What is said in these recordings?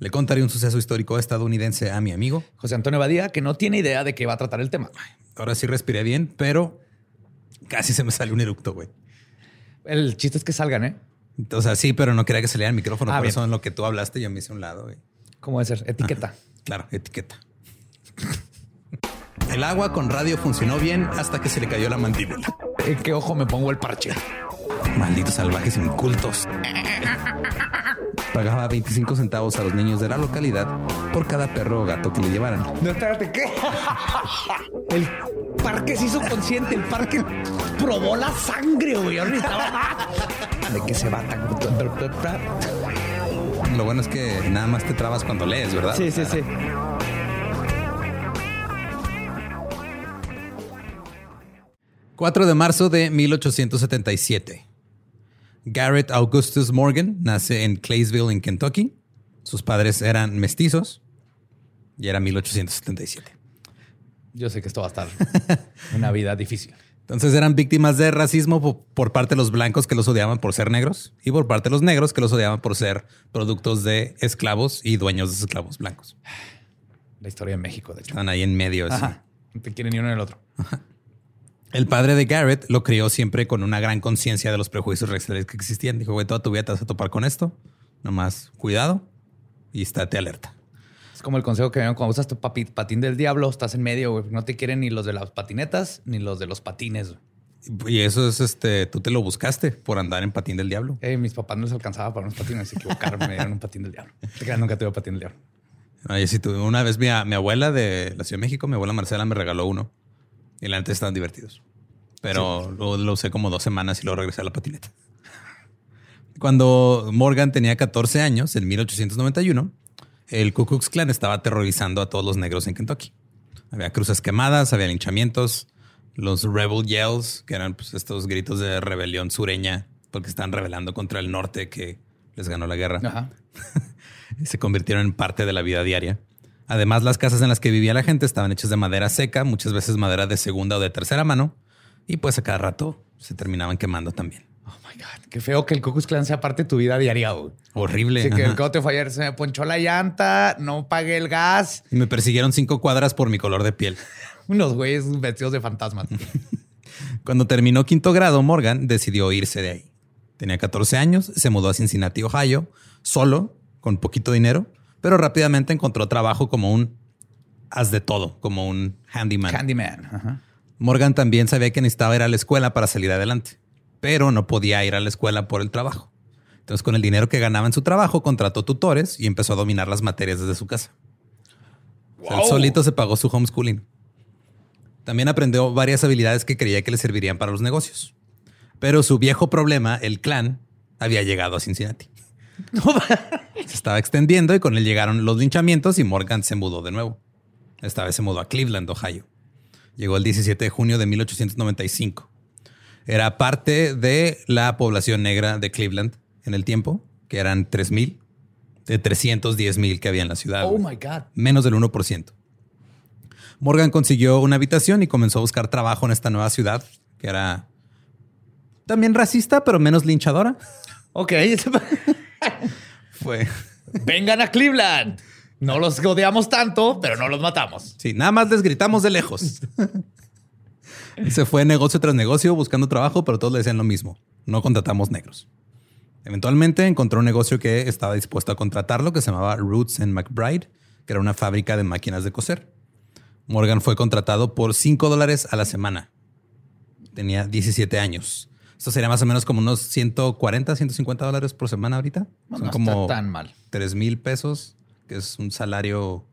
le contaré un suceso histórico estadounidense a mi amigo José Antonio Badía, que no tiene idea de qué va a tratar el tema. Ahora sí respiré bien, pero casi se me sale un eructo, güey. El chiste es que salgan, ¿eh? O sea, sí, pero no quería que saliera el micrófono. Ah, por bien. eso en lo que tú hablaste yo me hice a un lado, güey. ¿Cómo debe ser? Etiqueta. Claro, etiqueta. El agua con radio funcionó bien hasta que se le cayó la mandíbula. ¿En qué ojo me pongo el parche? Malditos salvajes incultos. Pagaba 25 centavos a los niños de la localidad por cada perro o gato que le llevaran. No, espérate, ¿qué? El parque se hizo consciente, el parque probó la sangre, güey. ¿De qué se va tan? Lo bueno es que nada más te trabas cuando lees, ¿verdad? Sí, sí, sí. – 4 de marzo de 1877. Garrett Augustus Morgan nace en Claysville, en Kentucky. Sus padres eran mestizos y era 1877. Yo sé que esto va a estar una vida difícil. Entonces eran víctimas de racismo po- por parte de los blancos que los odiaban por ser negros y por parte de los negros que los odiaban por ser productos de esclavos y dueños de esclavos blancos. La historia de México, de hecho. Están ahí en medio. Ajá. No te quieren ni uno ni el otro. El padre de Garrett lo crió siempre con una gran conciencia de los prejuicios raciales que existían. Dijo, güey, toda tu vida te vas a topar con esto. Nomás cuidado y estate alerta. Es como el consejo que me dieron cuando usas tu patín del diablo, estás en medio, güey. No te quieren ni los de las patinetas ni los de los patines. Y eso es este, tú te lo buscaste por andar en patín del diablo. Mis papás no les alcanzaba para unos patines, se equivocaron, me dieron un patín del diablo. Nunca tuve patín del diablo. Oye, si tuve una vez mi, mi abuela de la Ciudad de México, mi abuela Marcela me regaló uno. Y la neta estaban divertidos. pero lo, lo usé como dos semanas y luego regresé a la patineta. Cuando Morgan tenía 14 años, en 1891, el Ku Klux Klan estaba aterrorizando a todos los negros en Kentucky. Había cruces quemadas, había linchamientos, los rebel yells, que eran pues, estos gritos de rebelión sureña, porque están rebelando contra el norte que les ganó la guerra. Ajá. se convirtieron en parte de la vida diaria. Además, las casas en las que vivía la gente estaban hechas de madera seca, muchas veces madera de segunda o de tercera mano, y pues a cada rato se terminaban quemando también. Oh my God. Qué feo que el Klux Klan sea parte de tu vida diaria, güey. Horrible. Así que el te fue ayer, se me ponchó la llanta, no pagué el gas. Y me persiguieron cinco cuadras por mi color de piel. Unos güeyes vestidos de fantasmas. Cuando terminó quinto grado, Morgan decidió irse de ahí. Tenía 14 años, se mudó a Cincinnati, Ohio, solo, con poquito dinero, pero rápidamente encontró trabajo como un haz de todo, como un handyman. Candyman. Ajá. Morgan también sabía que necesitaba ir a la escuela para salir adelante, pero no podía ir a la escuela por el trabajo. Entonces, con el dinero que ganaba en su trabajo, contrató tutores y empezó a dominar las materias desde su casa. O sea, él Wow. solito se pagó su homeschooling. También aprendió varias habilidades que creía que le servirían para los negocios. Pero su viejo problema, el clan, había llegado a Cincinnati. se estaba extendiendo y con él llegaron los linchamientos y Morgan se mudó de nuevo. Esta vez se mudó a Cleveland, Ohio. Llegó el 17 de junio de 1895. Era parte de la población negra de Cleveland en el tiempo, que eran 3.000 de 310.000 que había en la ciudad. Oh my God. Menos del 1%. Morgan consiguió una habitación y comenzó a buscar trabajo en esta nueva ciudad, que era también racista, pero menos linchadora. Ok. Fue. Vengan a Cleveland. No los odiamos tanto, pero no los matamos. Sí, nada más les gritamos de lejos. Se fue negocio tras negocio buscando trabajo, pero todos le decían lo mismo. No contratamos negros. Eventualmente encontró un negocio que estaba dispuesto a contratarlo, que se llamaba Roots and McBride, que era una fábrica de máquinas de coser. Morgan fue contratado por 5 dólares a la semana. Tenía 17 años. Esto sería más o menos como unos 140, 150 dólares por semana ahorita. No, Son no como está tan mal. 3 mil pesos, que es un salario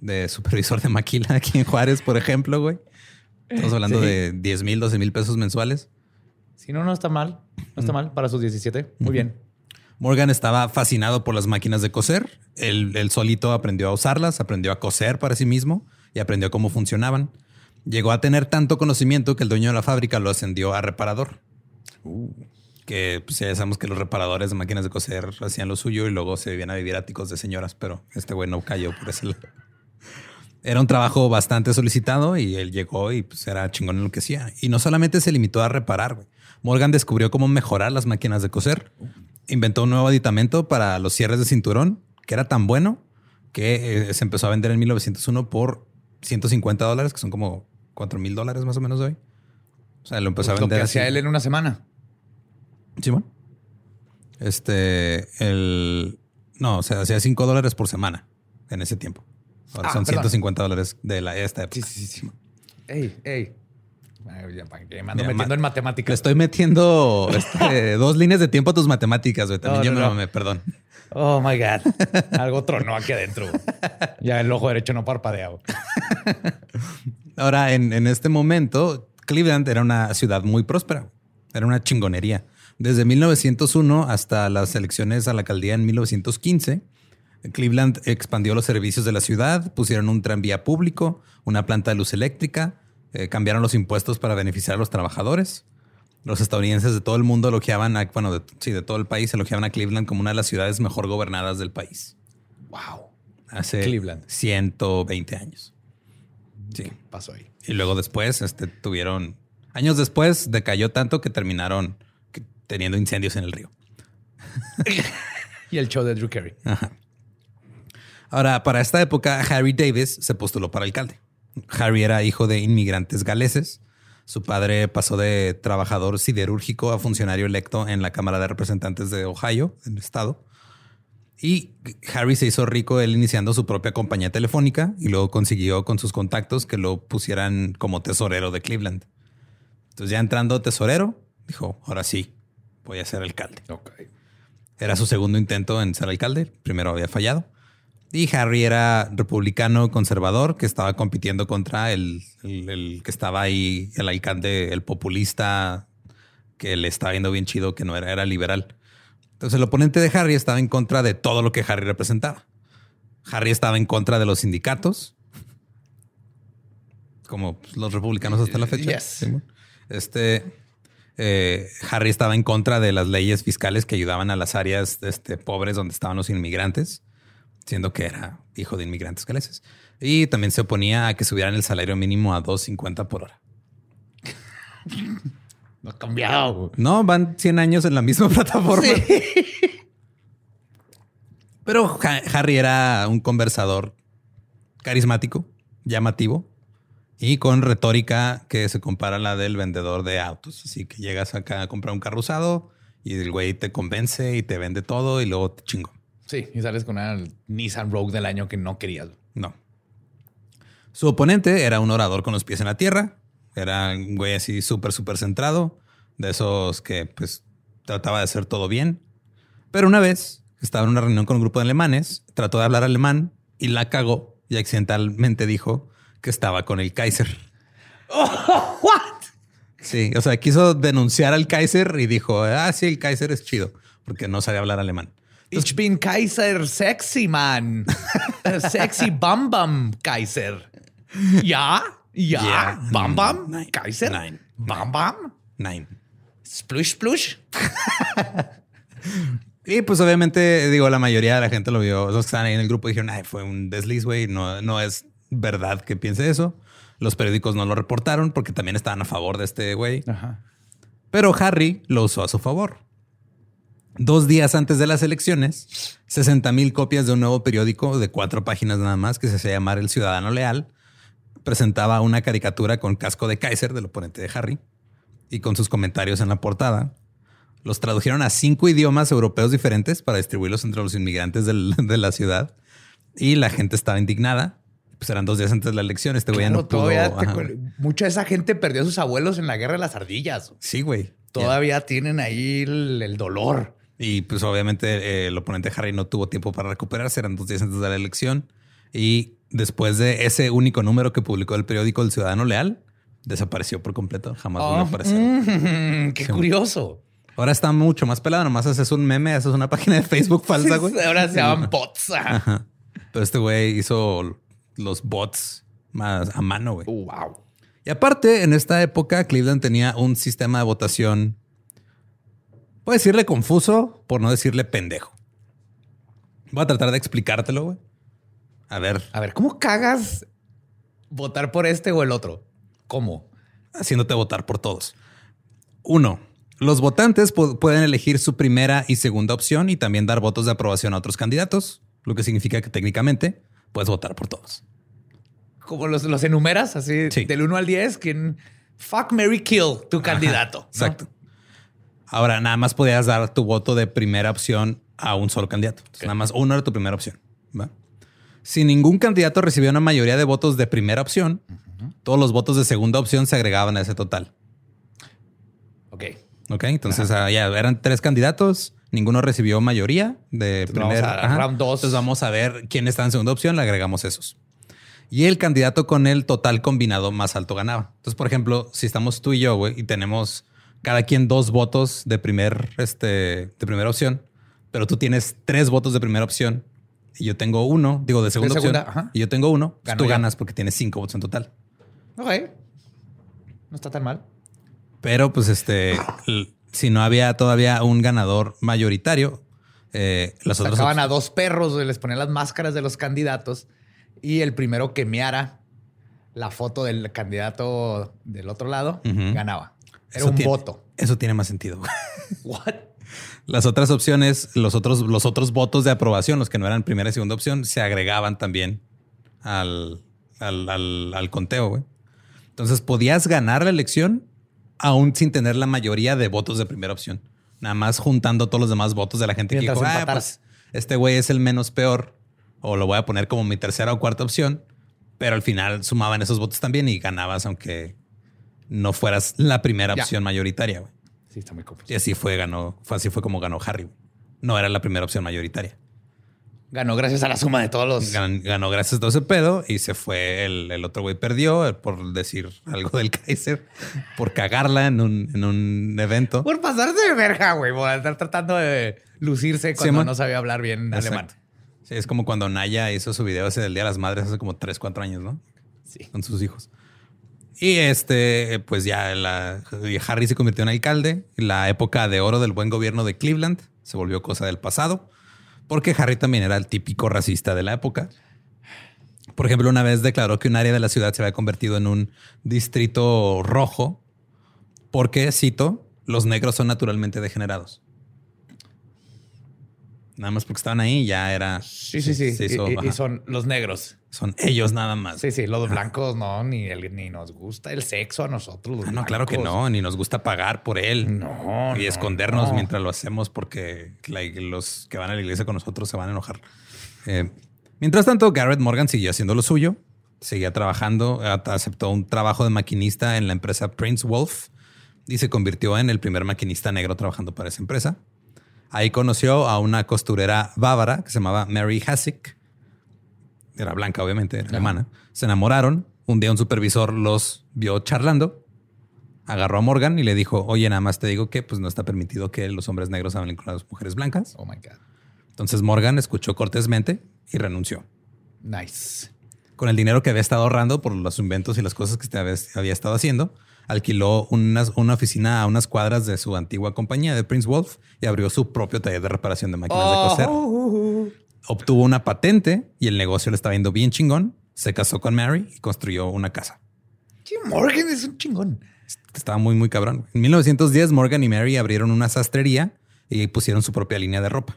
de supervisor de maquila aquí en Juárez, por ejemplo, güey. Estamos hablando Sí. de 10 mil, 12 mil pesos mensuales. Si no, no está mal. No está mal para sus 17. Muy bien. Morgan estaba fascinado por las máquinas de coser. Él, él solito aprendió a usarlas, aprendió a coser para sí mismo y aprendió cómo funcionaban. Llegó a tener tanto conocimiento que el dueño de la fábrica lo ascendió a reparador. Que pues, ya sabemos que los reparadores de máquinas de coser hacían lo suyo y luego se vivían a vivir áticos de señoras, pero este güey no cayó por ese lado. Era un trabajo bastante solicitado y él llegó y pues era chingón en lo que hacía. Y no solamente se limitó a reparar. Morgan descubrió cómo mejorar las máquinas de coser. Inventó un nuevo aditamento para los cierres de cinturón que era tan bueno que eh, se empezó a vender en 1901 por 150 dólares, que son como 4 mil dólares más o menos hoy. O sea, lo empezó Pues a lo que vender hacía él en una semana. Sí, bueno. Este, el. No, o sea, hacía 5 dólares por semana en ese tiempo. Ahora Ah, son perdón. 150 dólares de la, esta época. Sí, sí, sí. sí. Ey, ey. Ay, ya, Me ando Mira, metiendo ma- en Le matemáticas. estoy metiendo este, dos líneas de tiempo a tus matemáticas, güey. También No, yo no, me no. mamé, perdón. Oh my God. Algo tronó aquí adentro. Ya el ojo derecho no parpadea. güey. Ahora, en, en este momento, Cleveland era una ciudad muy próspera. Era una chingonería. Desde 1901 hasta las elecciones a la alcaldía en 1915, Cleveland expandió los servicios de la ciudad, pusieron un tranvía público, una planta de luz eléctrica, eh, cambiaron los impuestos para beneficiar a los trabajadores. Los estadounidenses de todo el mundo elogiaban a, bueno, de, sí, de todo el país elogiaban a Cleveland como una de las ciudades mejor gobernadas del país. Wow. Hace Cleveland. 120 años. Sí. Pasó ahí. Y luego después este, tuvieron, años después, decayó tanto que terminaron teniendo incendios en el río. Y el show de Drew Carey. Ahora, para esta época, Harry Davis se postuló para alcalde. Harry era hijo de inmigrantes galeses. Su padre pasó de trabajador siderúrgico a funcionario electo en la Cámara de Representantes de Ohio, en el estado. Y Harry se hizo rico él iniciando su propia compañía telefónica y luego consiguió con sus contactos que lo pusieran como tesorero de Cleveland. Entonces ya entrando tesorero, dijo, ahora sí, voy a ser alcalde. Era su segundo intento en ser alcalde. Primero había fallado. Y Harry era republicano conservador que estaba compitiendo contra el, el- el que estaba ahí, el alcalde, el populista, que le estaba yendo bien chido, que no era, era liberal. Entonces el oponente de Harry estaba en contra de todo lo que Harry representaba. Harry estaba en contra de los sindicatos, como pues, los republicanos hasta la fecha. Yes. Este eh, Harry estaba en contra de las leyes fiscales que ayudaban a las áreas este, pobres donde estaban los inmigrantes, siendo que era hijo de inmigrantes galeses. Y también se oponía a que subieran el salario mínimo a 2.50 por hora. No ha cambiado. güey. No, van 100 años en la misma plataforma. Pero Ha- Harry era un conversador carismático, llamativo y con retórica que se compara a la del vendedor de autos. Así que llegas acá a comprar un carro usado y el güey te convence y te vende todo y luego te chingo. Sí, y sales con una Nissan Rogue del año que no querías. No. Su oponente era un orador con los pies en la tierra. Era un güey así súper, súper centrado. De esos que pues trataba de hacer todo bien. Pero una vez estaba en una reunión con un grupo de alemanes, trató de hablar alemán y la cagó y accidentalmente dijo que estaba con el Kaiser. Sí, o sea, quiso denunciar al Kaiser y dijo, ah, sí, el Kaiser es chido porque no sabía hablar alemán. Ich bin Kaiser sexy, man. sexy Bam Bam Kaiser. Ja, ja, Ja, Bam Bam mm, nein, Kaiser. nein, Bam Bam. Nein. Splush Splush. Y pues obviamente, digo, la mayoría de la gente lo vio. Los que estaban ahí en el grupo dijeron, ay, fue un desliz, güey. No, no es verdad que piense eso. Los periódicos no lo reportaron porque también estaban a favor de este güey. Pero Harry lo usó a su favor. Dos días antes de las elecciones, 60 mil copias de un nuevo periódico de cuatro páginas nada más que se hacía llamar El Ciudadano Leal presentaba una caricatura con casco de Kaiser del oponente de Harry y con sus comentarios en la portada. Los tradujeron a cinco idiomas europeos diferentes para distribuirlos entre los inmigrantes del- de la ciudad y la gente estaba indignada. Pues eran dos días antes de la elección. Este güey Claro, no pudo. te mucha de esa gente perdió a sus abuelos en la guerra de las ardillas. Sí, güey. Todavía tienen ahí el, el dolor. Y pues obviamente eh, el oponente Harry no tuvo tiempo para recuperarse, eran dos días antes de la elección. Y después de ese único número que publicó el periódico El Ciudadano Leal, desapareció por completo, jamás volvió a Oh, aparecer. mm, qué curioso. Ahora está mucho más pelado, nomás haces un meme, haces una página de Facebook falsa, güey. Ahora se llaman bots. Ajá. Pero este güey hizo los bots más a mano, güey. Uh, wow. Y aparte, en esta época, Cleveland tenía un sistema de votación, puedo decirle confuso, por no decirle pendejo. Voy a tratar de explicártelo, güey. A ver, A ver, ¿cómo cagas votar por este o el otro? ¿Cómo? haciéndote votar por todos. Uno, los votantes pu- pueden elegir su primera y segunda opción y también dar votos de aprobación a otros candidatos, lo que significa que técnicamente puedes votar por todos. Como los, los enumeras así Sí. del 1 al 10, ¿quién? Fuck, Mary Kill, tu candidato. ¿no? Exacto. Ahora, nada más podías dar tu voto de primera opción a un solo candidato. Entonces, Nada más uno era tu primera opción. ¿va? Si ningún candidato recibió una mayoría de votos de primera opción, todos los votos de segunda opción se agregaban a ese total. Ok. Ok, entonces ah, ya eran tres candidatos, ninguno recibió mayoría de Entonces, vamos primer a round dos. Entonces vamos a ver quién está en segunda opción, le agregamos esos. Y el candidato con el total combinado más alto ganaba. Entonces, por ejemplo, si estamos tú y yo, güey, y tenemos cada quien dos votos de primer, este, de primera opción, pero tú tienes tres votos de primera opción y yo tengo uno, digo de segunda, segunda, opción, ajá. y yo tengo uno, pues tú ganas porque tienes cinco votos en total. Ok. No está tan mal. Pero pues este, si no había todavía un ganador mayoritario, eh, otros... Sacaban a dos perros, les ponían las máscaras de los candidatos y el primero que meara la foto del candidato del otro lado ganaba. Era Eso un tiene- voto. Eso tiene más sentido. What? Las otras opciones, los otros, los otros votos de aprobación, los que no eran primera y segunda opción, se agregaban también al, al, al- al conteo. güey. Entonces podías ganar la elección aún sin tener la mayoría de votos de primera opción. Nada más juntando todos los demás votos de la gente Mientras que dijo, ah, empataras". pues este güey es el menos peor o lo voy a poner como mi tercera o cuarta opción. Pero al final sumaban esos votos también y ganabas aunque no fueras la primera Ya. opción mayoritaria. güey. Sí, está muy confuso. Y así fue, ganó, fue así fue como ganó Harry. No era la primera opción mayoritaria. Ganó gracias a la suma de todos los. Gan- ganó gracias a todo ese pedo y se fue. El, el otro güey perdió eh, por decir algo del Kaiser, por cagarla en un, en un evento. Por pasarse de verga, güey. Por estar tratando de lucirse cuando no sabía hablar bien Exacto. alemán. Sí, es como cuando Naya hizo su video ese del Día de las Madres hace como 3, 4 años, ¿no? Sí. Con sus hijos. Y este, pues ya la, Harry se convirtió en alcalde. La época de oro del buen gobierno de Cleveland se volvió cosa del pasado, porque Harry también era el típico racista de la época. Por ejemplo, una vez declaró que un área de la ciudad se había convertido en un distrito rojo porque, cito, los negros son naturalmente degenerados. Nada más porque estaban ahí ya era... Sí, sí, sí. Y- hizo- y, y ajá. son los negros. Son ellos nada más. Sí, sí. Los blancos no, ni, el- ni nos gusta el sexo a nosotros. los Ah, no, claro que no, ni nos gusta pagar por él. No. y no, escondernos no. mientras lo hacemos porque los que van a la iglesia con nosotros se van a enojar. Eh, mientras tanto, Garrett Morgan siguió haciendo lo suyo, seguía trabajando, aceptó un trabajo de maquinista en la empresa Prince Wolf y se convirtió en el primer maquinista negro trabajando para esa empresa. Ahí conoció a una costurera bávara que se llamaba Mary Hasek. Era blanca, obviamente, era alemana. Se enamoraron. Un día un supervisor los vio charlando agarró a Morgan y le dijo, oye, nada más te digo que pues no está permitido que los hombres negros hablen con las mujeres blancas. Oh my God. Entonces Morgan escuchó cortésmente y renunció. Nice. Con el dinero que había estado ahorrando por los inventos y las cosas que había, había estado haciendo, alquiló unas- una oficina a unas cuadras de su antigua compañía de Prince Wolf y abrió su propio taller de reparación de máquinas de coser. Obtuvo una patente y el negocio le estaba yendo bien chingón. Se casó con Mary y construyó una casa. Jim Morgan es un chingón. Estaba muy, muy cabrón. En 1910, Morgan y Mary abrieron una sastrería y pusieron su propia línea de ropa.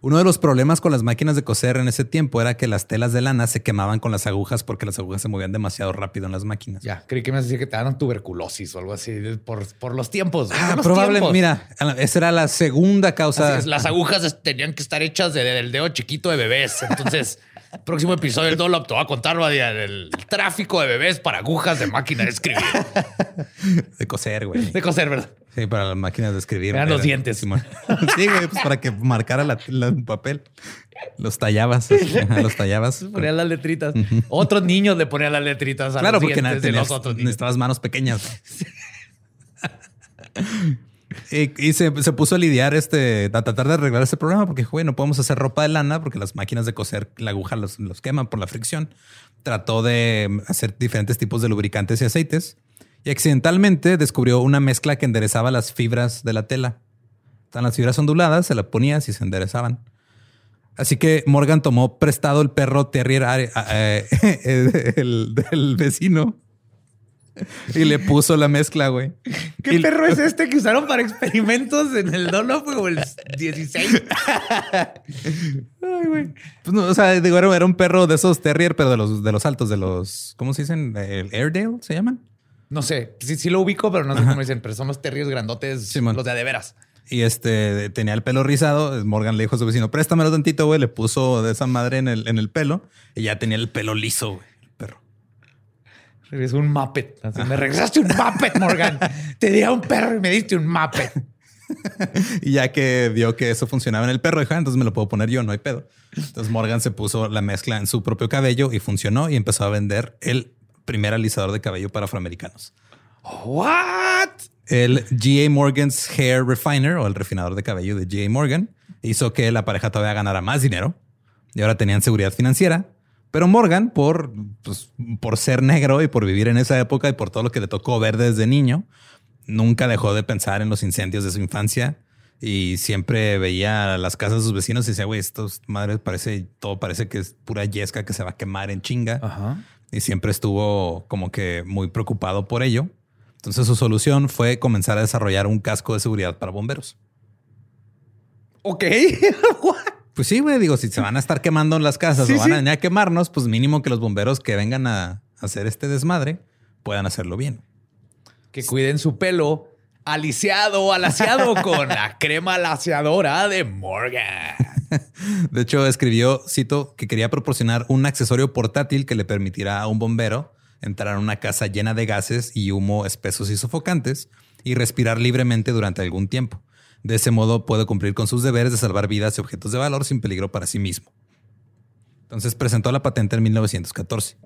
Uno de los problemas con las máquinas de coser en ese tiempo era que las telas de lana se quemaban con las agujas porque las agujas se movían demasiado rápido en las máquinas. Ya, creí que me ibas a decir que te daban tuberculosis o algo así por, por los tiempos. Ah, probablemente. Mira, esa era la segunda causa. Es, las agujas tenían que estar hechas de- del dedo chiquito de bebés. Entonces, próximo episodio del Dolop te va a contar Badia, del tráfico de bebés para agujas de máquina de escribir. de coser, güey. De coser, ¿verdad? Sí, para las máquinas de escribir. Eran los dientes. Simón. Sí, güey, pues para que marcara la, la- el papel. Los tallabas. ajá, los tallabas. Ponían las letritas. Otros niños le ponían las letritas a Claro, los porque dientes nada, de tenías, los otros niños. necesitabas manos pequeñas. y y se, se puso a lidiar este, a tratar de arreglar este problema porque, güey, no podemos hacer ropa de lana porque las máquinas de coser, la aguja los, los queman por la fricción. Trató de hacer diferentes tipos de lubricantes y aceites y accidentalmente descubrió una mezcla que enderezaba las fibras de la tela. Están las fibras onduladas, se la ponías y se enderezaban. Así que Morgan tomó prestado el perro terrier eh, eh, el- del vecino y le puso la mezcla, güey. ¿Qué Y- perro es este que usaron para experimentos en el Dolop o el 16? Ay, güey. Pues no, o sea, digo, era un perro de esos terrier, pero de los, de los altos, de los, ¿cómo se dicen? ¿El Airedale se llaman? No sé, sí, sí lo ubico, pero no sé cómo dicen, pero son los terriers grandotes, Simón. los de de veras. Y este tenía el pelo rizado. Morgan le dijo a su vecino, préstamelo tantito, güey. Le puso de esa madre en el, en el pelo y ya tenía el pelo liso, güey. El perro. Regresó un Muppet. Así, me regresaste un Muppet, Morgan. Te di a un perro y me diste un Muppet. Y ya que vio que eso funcionaba en el perro, dijo, "Ah, entonces me lo puedo poner yo, no hay pedo. Entonces Morgan se puso la mezcla en su propio cabello y funcionó y empezó a vender el primer alisador de cabello para afroamericanos. ¿What? El G.A. Morgan's Hair Refiner o el refinador de cabello de G.A. Morgan hizo que la pareja todavía ganara más dinero y ahora tenían seguridad financiera. Pero Morgan, por, pues, por ser negro y por vivir en esa época y por todo lo que le tocó ver desde niño, nunca dejó de pensar en los incendios de su infancia y siempre veía las casas de sus vecinos y decía, güey, estos madres parece, todo parece que es pura yesca que se va a quemar en chinga Ajá. Y siempre estuvo como que muy preocupado por ello. Entonces su solución fue comenzar a desarrollar un casco de seguridad para bomberos. Ok. Pues sí, güey, digo, si se van a estar quemando en las casas Sí, o van sí. a venir a quemarnos, pues mínimo que los bomberos que vengan a hacer este desmadre puedan hacerlo bien. que cuiden su pelo aliciado o alaciado con la crema laciadora de Morgan. De hecho, escribió, cito, que quería proporcionar un accesorio portátil que le permitirá a un bombero entrar a una casa llena de gases y humo espesos y sofocantes y respirar libremente durante algún tiempo. De ese modo puede cumplir con sus deberes de salvar vidas y objetos de valor sin peligro para sí mismo. Entonces presentó la patente en 1914.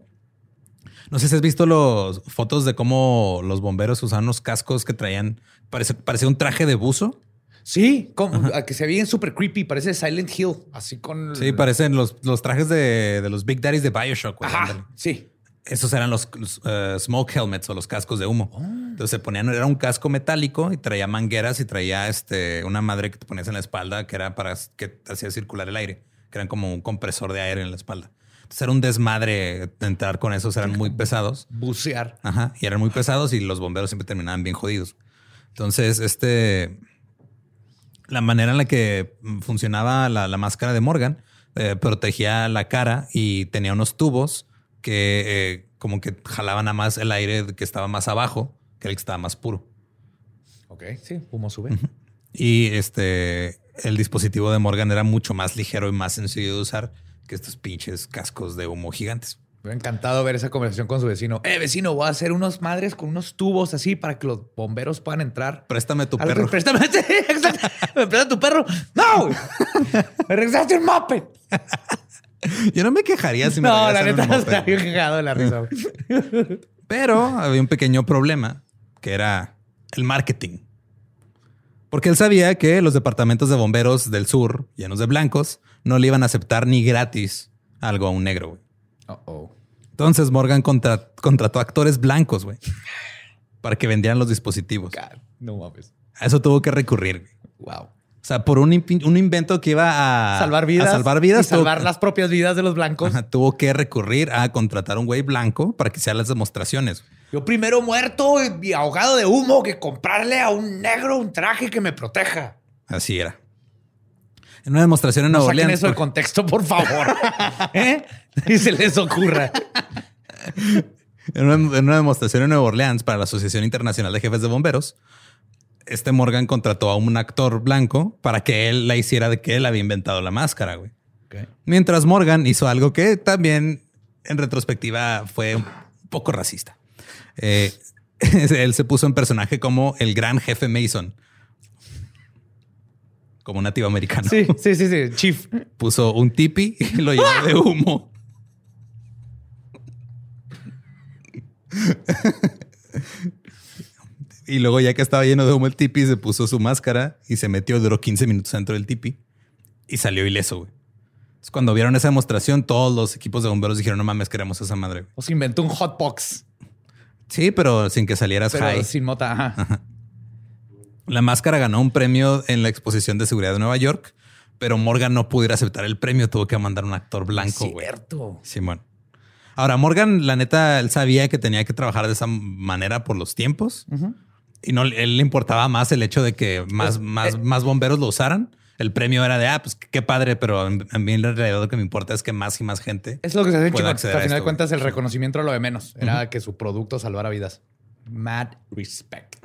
No sé si has visto las fotos de cómo los bomberos usaban unos cascos que traían, parecía un traje de buzo. Sí, como, a que se veía súper creepy, parece Silent Hill, así con... Sí, parecen los, los trajes de, de los Big Daddies de Bioshock. güey, Ajá, sí. Esos eran los, los, eh, smoke helmets o los cascos de humo. Entonces se ponían, era un casco metálico y traía mangueras y traía este, una madre que te ponías en la espalda que era para que hacía circular el aire, que eran como un compresor de aire en la espalda. Entonces era un desmadre entrar con esos, eran muy pesados. Bucear. Ajá, y eran muy pesados y los bomberos siempre terminaban bien jodidos. Entonces, este, la manera en la que funcionaba la, la máscara de Morgan eh, protegía la cara y tenía unos tubos que eh, como que jalaban a más el aire que estaba más abajo que el que estaba más puro. Ok, sí, humo sube. Y este, el dispositivo de Morgan era mucho más ligero y más sencillo de usar que estos pinches cascos de humo gigantes. Me ha encantado ver esa conversación con su vecino. Eh, vecino, voy a hacer unos madres con unos tubos así para que los bomberos puedan entrar. Préstame tu lo que- perro. Préstame, sí, exacto. ¿Me presta tu perro? ¡No! ¡Me regresaste un moped! Yo no me quejaría si me No, la neta está bien cagado de la risa. Pero había un pequeño problema que era el marketing. Porque él sabía que los departamentos de bomberos del sur, llenos de blancos, no le iban a aceptar ni gratis algo a un negro. Uh-oh. Entonces Morgan contra- contrató actores blancos, güey, para que vendieran los dispositivos. God, no mames. A eso tuvo que recurrir. güey. Wow. O sea, por un, invento que iba a salvar vidas. a salvar vidas, Y tuvo- salvar las propias vidas de los blancos. Ajá, tuvo que recurrir a contratar a un güey blanco para que hiciera las demostraciones. Yo primero muerto y ahogado de humo que comprarle a un negro un traje que me proteja. Así era. En una demostración en No Nueva saquen Orleans. eso de contexto, por favor. ¿Eh? Y se les ocurra. En una, en una demostración en Nueva Orleans para la Asociación Internacional de Jefes de Bomberos, este Morgan contrató a un actor blanco para que él la hiciera de que él había inventado la máscara, güey. Mientras Morgan hizo algo que también en retrospectiva fue un poco racista. Eh, él se puso en personaje como el gran jefe Mason. Como nativo americano. Sí, sí, sí, sí. Chief. Puso un tipi y lo llenó de humo. Y luego, ya que estaba lleno de humo el tipi, se puso su máscara y se metió, duró 15 minutos dentro del tipi y salió ileso, güey. Entonces, cuando vieron esa demostración, todos los equipos de bomberos dijeron, no mames, queremos esa madre. güey". O se inventó un hotbox. Sí, pero sin que salieras Pero high. sin mota. Ajá. La máscara ganó un premio en la exposición de seguridad de Nueva York, pero Morgan no pudo ir a aceptar el premio, tuvo que mandar un actor blanco. Cierto. Simón. Ahora, Morgan, la neta, él sabía que tenía que trabajar de esa manera por los tiempos. Y no, él le importaba más el hecho de que más, más, más bomberos lo usaran. El premio era de, ah, pues qué padre, pero a mí en realidad lo que me importa es que más y más gente. Es lo que se chingón. acceder Al final de cuentas, el reconocimiento era lo de menos. Era que su producto salvara vidas. Mad respect.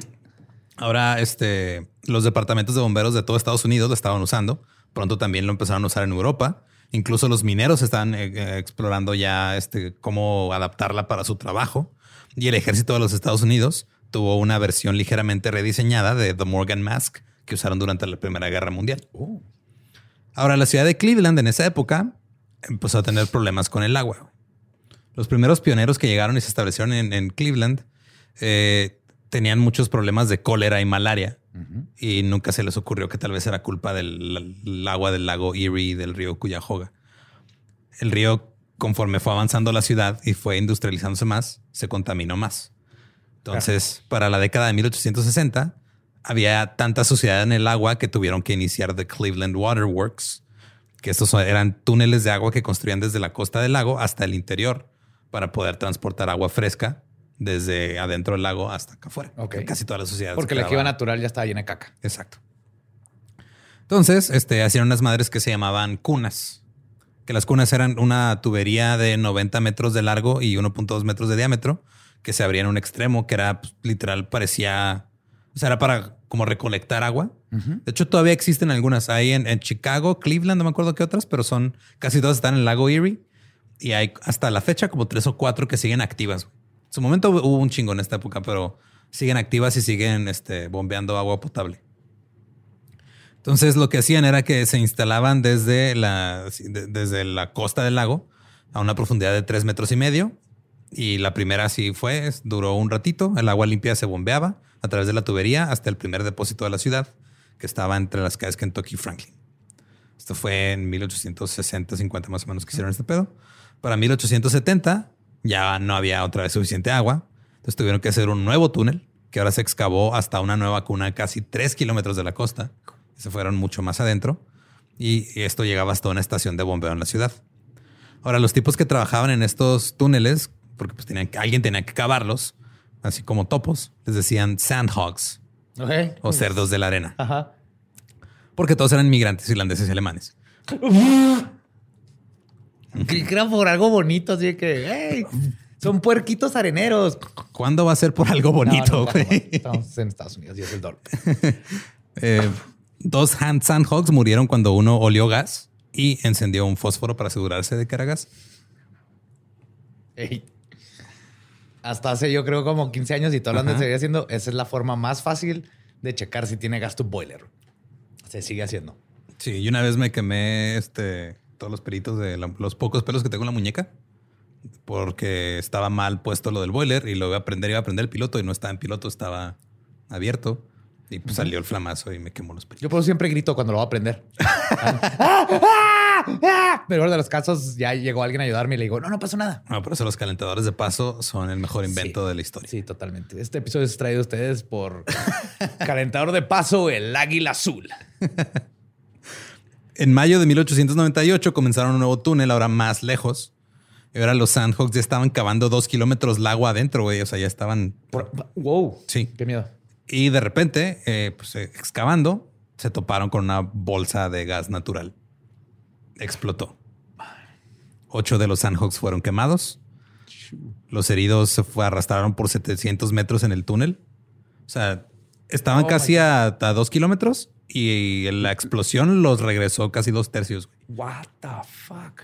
Ahora, este, los departamentos de bomberos de todo Estados Unidos lo estaban usando. Pronto también lo empezaron a usar en Europa. Incluso los mineros están eh, eh, explorando ya este, cómo adaptarla para su trabajo. Y el ejército de los Estados Unidos tuvo una versión ligeramente rediseñada de The Morgan Mask que usaron durante la Primera Guerra Mundial. Ahora, la ciudad de Cleveland en esa época empezó a tener problemas con el agua. Los primeros pioneros que llegaron y se establecieron en, en Cleveland eh, tenían muchos problemas de cólera y malaria. Y nunca se les ocurrió que tal vez era culpa del el agua del lago Erie y del río Cuyahoga. El río, conforme fue avanzando la ciudad y fue industrializándose más, se contaminó más. Entonces, para la década de 1860, había tanta suciedad en el agua que tuvieron que iniciar The Cleveland Water Works, que estos eran túneles de agua que construían desde la costa del lago hasta el interior para poder transportar agua fresca desde adentro del lago hasta acá afuera. Ok. Casi toda la suciedad. Porque la quedaba- natural ya estaba llena de caca. Exacto. Entonces, este, hacían unas madres que se llamaban cunas. Que las cunas eran una tubería de 90 metros de largo y 1.2 metros de diámetro que se abría en un extremo que era pues, literal, parecía, o sea, era para como recolectar agua. De hecho, todavía existen algunas. Hay en, en Chicago, Cleveland, no me acuerdo qué otras, pero son casi todas están en el lago Erie y hay hasta la fecha como tres o cuatro que siguen activas. Su momento hubo un chingo en esta época, pero siguen activas y siguen este, bombeando agua potable. Entonces lo que hacían era que se instalaban desde la, desde la costa del lago a una profundidad de tres metros y medio. Y la primera así fue, duró un ratito, el agua limpia se bombeaba a través de la tubería hasta el primer depósito de la ciudad, que estaba entre las calles Kentucky y Franklin. Esto fue en 1860, 50 más o menos que hicieron este pedo. Para 1870 ya no había otra vez suficiente agua. Entonces tuvieron que hacer un nuevo túnel que ahora se excavó hasta una nueva cuna casi tres kilómetros de la costa. Se fueron mucho más adentro y esto llegaba hasta una estación de bombeo en la ciudad. Ahora, los tipos que trabajaban en estos túneles, porque pues tenían, alguien tenía que cavarlos, así como topos, les decían sandhogs o cerdos de la arena. Ajá. Porque todos eran migrantes irlandeses y alemanes. Que era por algo bonito, así que son puerquitos areneros. ¿Cuándo va a ser por algo bonito? Estamos en Estados Unidos y es el dólar. Eh, dos hand sandhogs murieron cuando uno olió gas y encendió un fósforo para asegurarse de que era gas. Ey. Hasta hace yo creo como 15 años y todo lo Ajá. seguir haciendo. Esa es la forma más fácil de checar si tiene gas tu boiler. Se sigue haciendo. Sí, y una vez me quemé este, todos los pelitos de la- los pocos pelos que tengo en la muñeca porque estaba mal puesto lo del boiler y lo iba a prender, iba a prender el piloto y no estaba en piloto, estaba abierto y pues salió el flamazo y me quemó los pelitos. Yo por eso siempre grito cuando lo va a aprender. Pero en de los casos ya llegó alguien a ayudarme y le digo, no, no pasó nada. No, por eso los calentadores de paso son el mejor invento Sí. de la historia. Sí, totalmente. Este episodio es traído a ustedes por calentador de paso, el águila azul. En mayo de 1898 comenzaron un nuevo túnel, ahora más lejos. Y ahora los Sandhogs ya estaban cavando dos kilómetros lago adentro, güey. O sea, ya estaban. Por- wow. Sí. Qué miedo. Y de repente, eh, pues eh, excavando, se toparon con una bolsa de gas natural. Explotó. Ocho de los Sandhogs fueron quemados. Los heridos se fue, arrastraron por 700 metros en el túnel. O sea, estaban Oh, casi a, a dos kilómetros y la explosión los regresó casi dos tercios. What the fuck?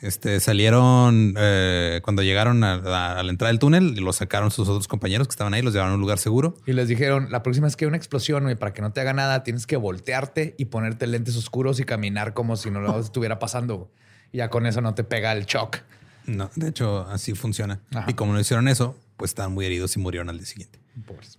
Este salieron eh, cuando llegaron a, a- a la entrada del túnel y los sacaron sus otros compañeros que estaban ahí, los llevaron a un lugar seguro. Y les dijeron, la próxima vez que hay una explosión, güey, para que no te haga nada, tienes que voltearte y ponerte lentes oscuros y caminar como si no lo estuviera pasando. Y ya con eso no te pega el shock. No, de hecho, así funciona. Ajá. Y como no hicieron eso, pues estaban muy heridos y murieron al día siguiente. Pobres.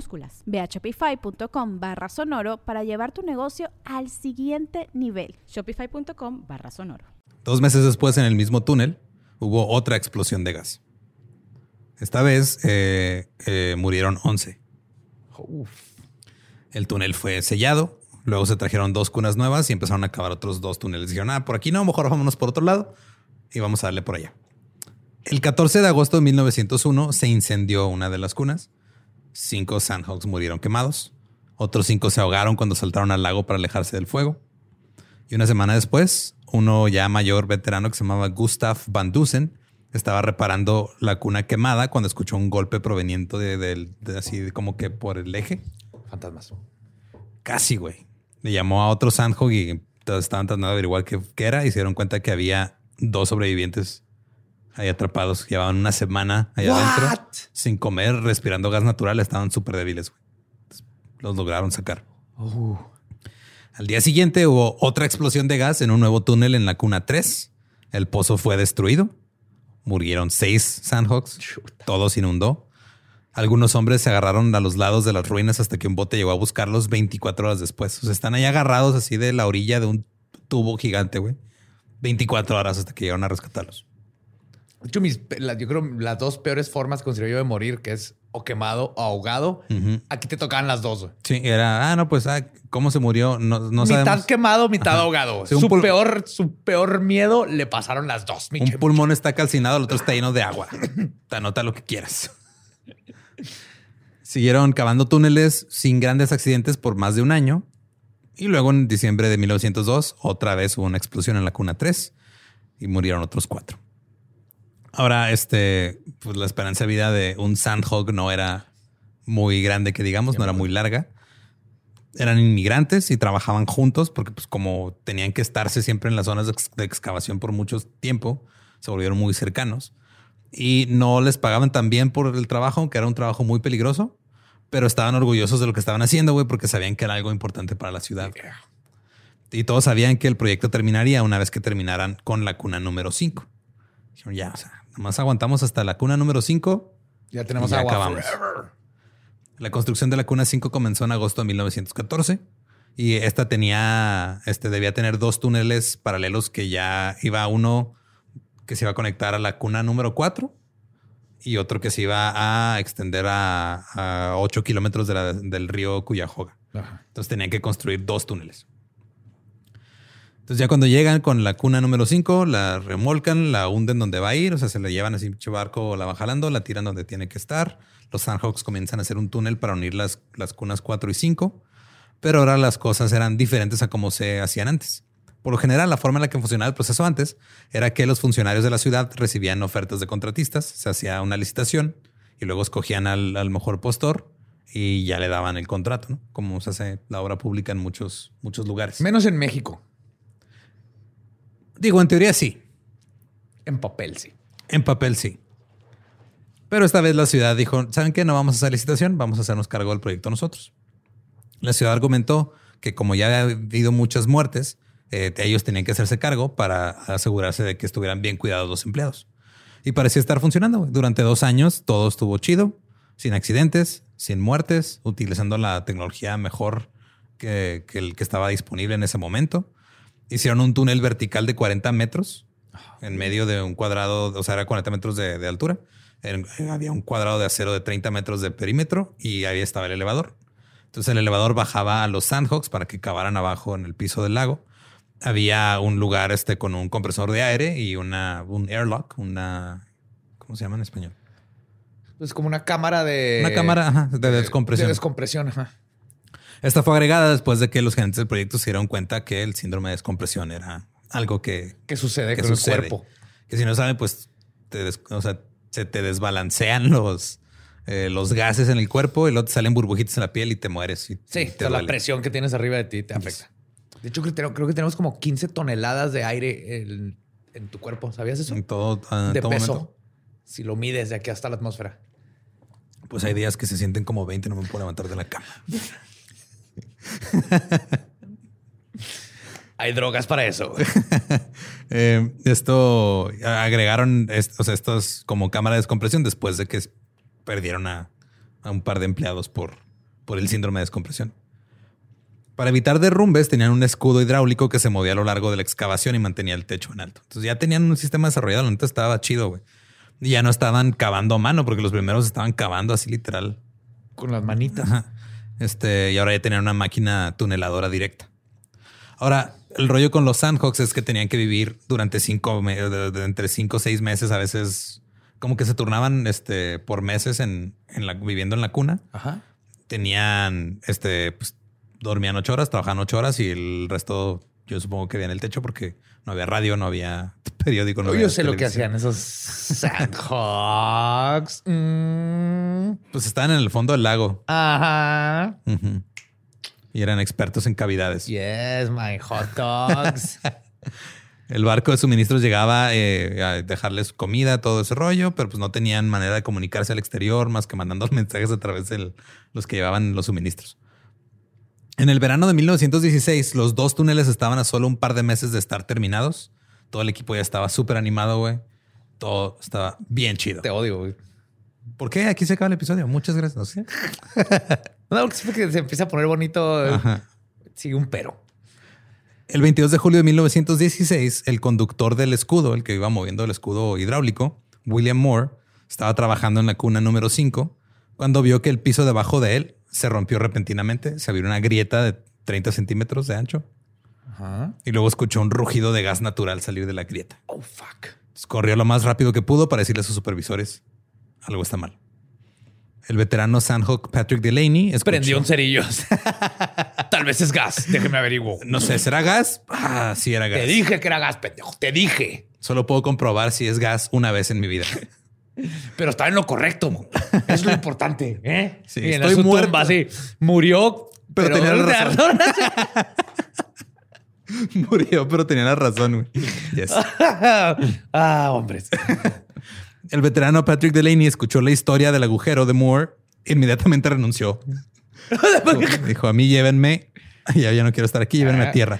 minúsculas. Ve a shopify.com barra sonoro para llevar tu negocio al siguiente nivel. Shopify.com barra sonoro. Dos meses después, en el mismo túnel, hubo otra explosión de gas. Esta vez eh, eh, murieron 11. El túnel fue sellado. Luego se trajeron dos cunas nuevas y empezaron a cavar otros dos túneles. Dijeron, ah, por aquí no, mejor vámonos por otro lado y vamos a darle por allá. El 14 de agosto de 1901 se incendió una de las cunas. Cinco Sandhogs murieron quemados. Otros cinco se ahogaron cuando saltaron al lago para alejarse del fuego. Y una semana después, uno ya mayor veterano que se llamaba Gustav Van Dusen estaba reparando la cuna quemada cuando escuchó un golpe proveniente de, del- de así como que por el eje. Fantasmas. Casi, güey. Le llamó a otro Sandhog y todos estaban tratando de averiguar qué, qué era y se dieron cuenta que había dos sobrevivientes ahí atrapados. Llevaban una semana allá adentro sin comer, respirando gas natural. Estaban súper débiles, güey. Entonces, Los lograron sacar. Al día siguiente hubo otra explosión de gas en un nuevo túnel en la cuna 3. El pozo fue destruido. Murieron seis Sandhogs. Todo se inundó. Algunos hombres se agarraron a los lados de las ruinas hasta que un bote llegó a buscarlos 24 horas después. O sea, están ahí agarrados así de la orilla de un tubo gigante, güey. 24 horas hasta que llegaron a rescatarlos. De hecho, mis, la- yo creo las dos peores formas considero yo de morir, que es o quemado o ahogado. Aquí te tocaban las dos. Sí, era, ah, no, pues, ah, ¿cómo se murió? No, no mitad sabemos. quemado, mitad Ajá. ahogado. Sí, su, peor, su peor miedo le pasaron las dos. Un pulmón está calcinado, el otro está lleno de agua. Te anota lo que quieras. Siguieron cavando túneles sin grandes accidentes por más de un año. Y luego en diciembre de 1902, otra vez hubo una explosión en la cuna 3 y murieron otros cuatro. Ahora, este, pues la esperanza de vida de un Sandhog no era muy grande, que digamos, no era muy larga. Eran inmigrantes y trabajaban juntos porque, pues, como tenían que estarse siempre en las zonas de, ex- de excavación por mucho tiempo, se volvieron muy cercanos y no les pagaban tan bien por el trabajo, que era un trabajo muy peligroso, pero estaban orgullosos de lo que estaban haciendo, güey, porque sabían que era algo importante para la ciudad. Y todos sabían que el proyecto terminaría una vez que terminaran con la cuna número 5. Dijeron, ya, o sea, nomás aguantamos hasta la cuna número 5. Ya tenemos Ya agua. acabamos. forever. La construcción de la cuna 5 comenzó en agosto de 1914 y esta tenía, este debía tener dos túneles paralelos que ya iba uno que se iba a conectar a la cuna número 4 y otro que se iba a extender a, a 8 kilómetros de del río Cuyahoga. Ajá. Entonces tenían que construir dos túneles. Entonces ya cuando llegan con la cuna número 5, la remolcan, la hunden donde va a ir, o sea, se la llevan así barco, la van jalando, la tiran donde tiene que estar. Los Sandhawks comienzan a hacer un túnel para unir las, las cunas 4 y 5, pero ahora las cosas eran diferentes a como se hacían antes. Por lo general, la forma en la que funcionaba el proceso antes era que los funcionarios de la ciudad recibían ofertas de contratistas, se hacía una licitación y luego escogían al, al mejor postor y ya le daban el contrato, ¿no? Como se hace la obra pública en muchos, muchos lugares. Menos en México. Digo, en teoría sí, En papel, sí. en papel sí. Pero esta vez la ciudad dijo, ¿saben qué? No vamos a hacer licitación, vamos a hacernos cargo del proyecto nosotros. La ciudad argumentó que como ya había habido muchas muertes, eh, ellos tenían que hacerse cargo para asegurarse de que estuvieran bien cuidados los empleados. Y parecía estar funcionando. Durante dos años todo estuvo chido, sin accidentes, sin muertes, utilizando la tecnología mejor que, que el que estaba disponible en ese momento. Hicieron un túnel vertical de 40 metros en medio de un cuadrado, o sea, era 40 metros de, de altura. En- había un cuadrado de acero de 30 metros de perímetro y ahí estaba el elevador. Entonces el elevador bajaba a los Sandhawks para que cavaran abajo en el piso del lago. Había un lugar este con un compresor de aire y una, un airlock, una... ¿Cómo se llama en español? Es como una cámara de. Una cámara ajá, de descompresión. De descompresión, ajá. Esta fue agregada después de que los gerentes del proyecto se dieron cuenta que el síndrome de descompresión era algo que, ¿Qué sucede que con sucede. el cuerpo? Que si no saben, pues te des- o sea, se te desbalancean los, eh, los gases en el cuerpo y luego te salen burbujitas en la piel y te mueres. Y, Sí, y o sea, la presión que tienes arriba de ti te afecta. De hecho, creo, que- creo que tenemos como 15 toneladas de aire en, en tu cuerpo. ¿Sabías eso? En todo, ah, en de todo peso. momento. Si lo mides de aquí hasta la atmósfera. Pues hay días que se sienten como 20 no me puedo levantar de la cama. Hay drogas para eso. Eh, esto agregaron est- o sea, estos como cámara de descompresión después de que perdieron a, a un par de empleados por, por el síndrome de descompresión. Para evitar derrumbes, tenían un escudo hidráulico que se movía a lo largo de la excavación y mantenía el techo en alto. Entonces ya tenían un sistema desarrollado, entonces estaba chido, güey. Y ya no estaban cavando a mano, porque los primeros estaban cavando así literal. Con las manitas. Ajá. Este, y ahora ya tenían una máquina tuneladora directa. Ahora, el rollo con los Sandhawks es que tenían que vivir durante cinco, entre cinco o seis meses, a veces como que se turnaban este, por meses en, en la, viviendo en la cuna. Ajá. Tenían, este, pues dormían ocho horas, trabajaban ocho horas y el resto, yo supongo que en el techo porque no había radio, no había periódico. No Yo había sé lo que hacían esos Sandhogs. Mm, Pues estaban en el fondo del lago ajá. Y eran expertos en cavidades. Yes, my hot dogs. El barco de suministros llegaba eh, a dejarles comida, todo ese rollo, pero pues no tenían manera de comunicarse al exterior más que mandando mensajes a través de los que llevaban los suministros. En el verano de 1916, los dos túneles estaban a solo un par de meses de estar terminados. Todo el equipo ya estaba súper animado, güey. Todo estaba bien chido. Te odio, güey. ¿Por qué? Aquí se acaba el episodio. Muchas gracias. No sé. No, porque siempre que se empieza a poner bonito, eh, Ajá. sigue un pero. El 22 de julio de 1916, el conductor del escudo, el que iba moviendo el escudo hidráulico, William Moore, estaba trabajando en la cuna número 5 cuando vio que el piso debajo de él se rompió repentinamente. Se abrió una grieta de 30 centímetros de ancho. Y luego escuchó un rugido de gas natural salir de la grieta. Oh, fuck. Entonces, corrió lo más rápido que pudo para decirle a sus supervisores, algo está mal. El veterano Sandhawk Patrick Delaney escuchó- Prendió un cerillo. Tal vez es gas. Déjeme averiguo. No sé, ¿será gas? Ah, sí era gas. Te dije que era gas, pendejo. Te dije. Solo puedo comprobar si es gas una vez en mi vida. Pero está en lo correcto. Es lo importante. ¿eh? Sí, Y en estoy muerto. tumba, sí. Murió. Pero tenía la razón. Murió, pero tenía la razón. güey. Yes. ah, hombres. El veterano Patrick Delaney escuchó la historia del agujero de Moore. Inmediatamente renunció. Dijo, a mí llévenme. Ya, ya no quiero estar aquí, llévenme a tierra.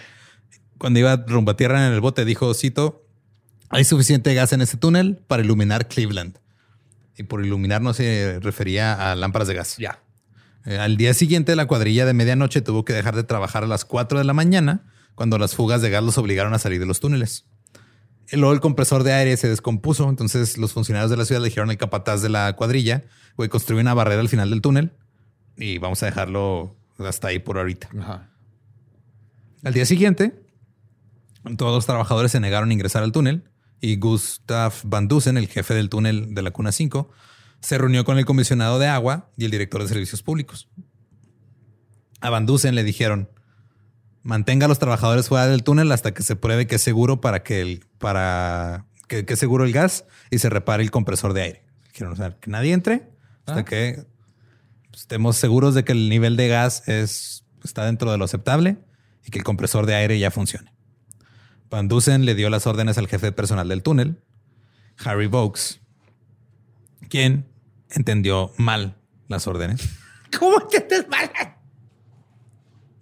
Cuando iba rumbo a tierra en el bote, dijo, cito, hay suficiente gas en ese túnel para iluminar Cleveland. Y por iluminar no se refería a lámparas de gas. Ya. Eh, al día siguiente, la cuadrilla de medianoche tuvo que dejar de trabajar a las 4 de la mañana cuando las fugas de gas los obligaron a salir de los túneles. Y luego el compresor de aire se descompuso, entonces los funcionarios de la ciudad le dijeron al capataz de la cuadrilla, güey, construye una barrera al final del túnel y vamos a dejarlo hasta ahí por ahorita. Ajá. Al día siguiente, todos los trabajadores se negaron a ingresar al túnel y Gustav Van Dusen, el jefe del túnel de la Cuna 5, se reunió con el comisionado de agua y el director de servicios públicos. A Van Dusen le dijeron, mantenga a los trabajadores fuera del túnel hasta que se pruebe que es seguro para que el, para que, que es seguro el gas y se repare el compresor de aire. Dijeron, o sea, que nadie entre hasta que estemos seguros de que el nivel de gas es, está dentro de lo aceptable y que el compresor de aire ya funcione. Van Dusen le dio las órdenes al jefe de personal del túnel, Harry Vokes, quien entendió mal las órdenes. ¿Cómo entiendes mal?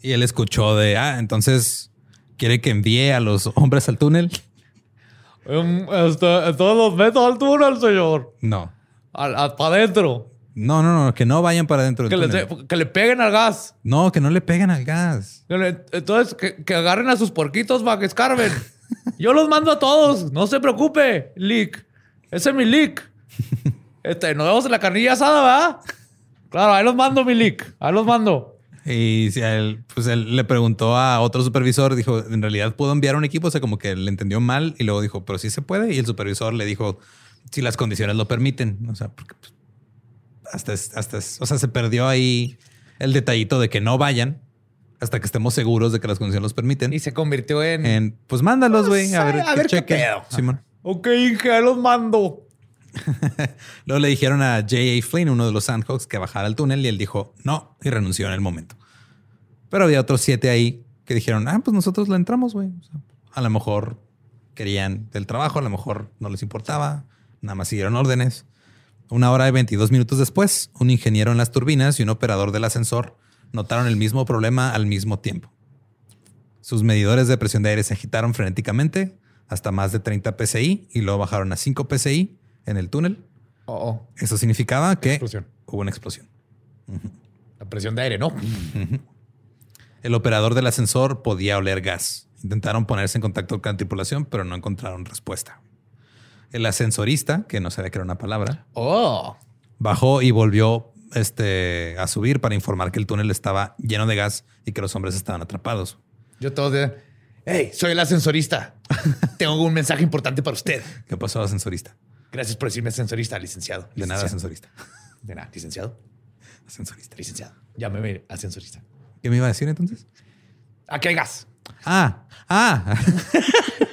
Y él escuchó de, ah, entonces quiere que envíe a los hombres al túnel. entonces los meto al túnel, señor. No, para adentro. No, no, no, que no vayan para dentro del Que que le peguen al gas. No, que no le peguen al gas. Que le- entonces, que, que agarren a sus porquitos para que escarben. Yo los mando a todos. No se preocupe, Lick. Ese es mi Lick. Este, nos vemos en la carnilla asada, ¿verdad? Claro, ahí los mando, mi Lick. Ahí los mando. Y si él, pues él le preguntó a otro supervisor, dijo, en realidad puedo enviar un equipo, o sea, como que le entendió mal y luego dijo, pero sí se puede. Y el supervisor le dijo, si las condiciones lo permiten, o sea, porque pues, hasta, hasta, o sea, se perdió ahí el detallito de que no vayan hasta que estemos seguros de que las condiciones los permiten. Y se convirtió en. En, pues mándalos, güey, a sé, ver, a ver qué pedo. Simón. Ok, Inge, los mando. Luego le dijeron a J.A. Flynn, uno de los Sandhawks, que bajara al túnel y él dijo no y renunció en el momento. Pero había otros siete ahí que dijeron, ah, pues nosotros le entramos, güey. O sea, a lo mejor querían del trabajo, a lo mejor no les importaba, nada más siguieron órdenes. Una hora y 22 minutos después, un ingeniero en las turbinas y un operador del ascensor notaron el mismo problema al mismo tiempo. Sus medidores de presión de aire se agitaron frenéticamente hasta más de 30 psi y luego bajaron a 5 psi en el túnel. Oh, oh. Eso significaba que Explosión. hubo una explosión. La presión de aire, ¿no? El operador del ascensor podía oler gas. Intentaron ponerse en contacto con la tripulación, pero no encontraron respuesta. El ascensorista, que no sabía que era una palabra, Oh. bajó y volvió este, a subir para informar que el túnel estaba lleno de gas y que los hombres estaban atrapados. Yo todo de. Hey, soy el ascensorista. Tengo un mensaje importante para usted. ¿Qué pasó, ascensorista? Gracias por decirme ascensorista, licenciado. De nada, Licenciado. ascensorista. De nada, licenciado. Ascensorista. Licenciado. Llámeme ascensorista. ¿Qué me iba a decir entonces? Aquí hay gas. Ah, ah.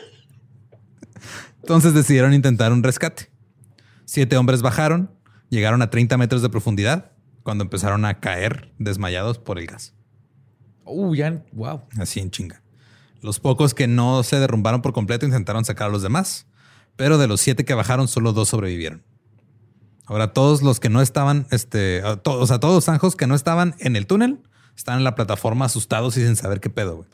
Entonces decidieron intentar un rescate. Siete hombres bajaron, llegaron a 30 metros de profundidad cuando empezaron a caer desmayados por el gas. Uh, ya. Wow. Así en chinga. Los pocos que no se derrumbaron por completo intentaron sacar a los demás, pero de los siete que bajaron, solo dos sobrevivieron. Ahora, todos los que no estaban, este, a to- o sea, todos los anjos que no estaban en el túnel, están en la plataforma asustados y sin saber qué pedo, güey.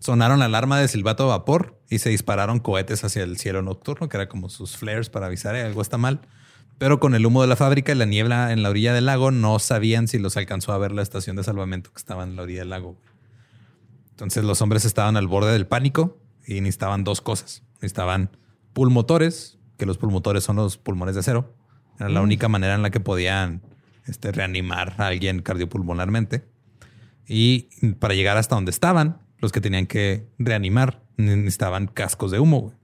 Sonaron la alarma de silbato a vapor y se dispararon cohetes hacia el cielo nocturno, que era como sus flares para avisar que algo está mal. Pero con el humo de la fábrica y la niebla en la orilla del lago, no sabían si los alcanzó a ver la estación de salvamento que estaba en la orilla del lago. Entonces los hombres estaban al borde del pánico y necesitaban dos cosas. Necesitaban pulmotores que los pulmotores son los pulmones de acero. Era la única manera en la que podían este, reanimar a alguien cardiopulmonarmente. Y para llegar hasta donde estaban, los que tenían que reanimar necesitaban cascos de humo, güey.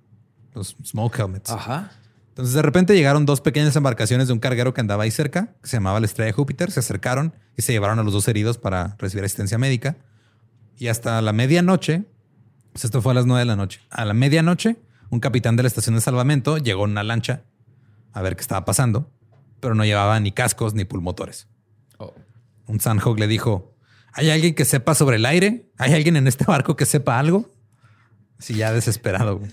los smoke helmets. Ajá. Entonces de repente llegaron dos pequeñas embarcaciones de un carguero que andaba ahí cerca, que se llamaba la Estrella de Júpiter, se acercaron y se llevaron a los dos heridos para recibir asistencia médica. Y hasta la medianoche, pues esto fue a las nueve de la noche, a la medianoche, un capitán de la estación de salvamento llegó en una lancha a ver qué estaba pasando, pero no llevaba ni cascos ni pulmotores. Oh. Un Sandhog le dijo, ¿hay alguien que sepa sobre el aire? ¿Hay alguien en este barco que sepa algo? Sí, ya desesperado. güey.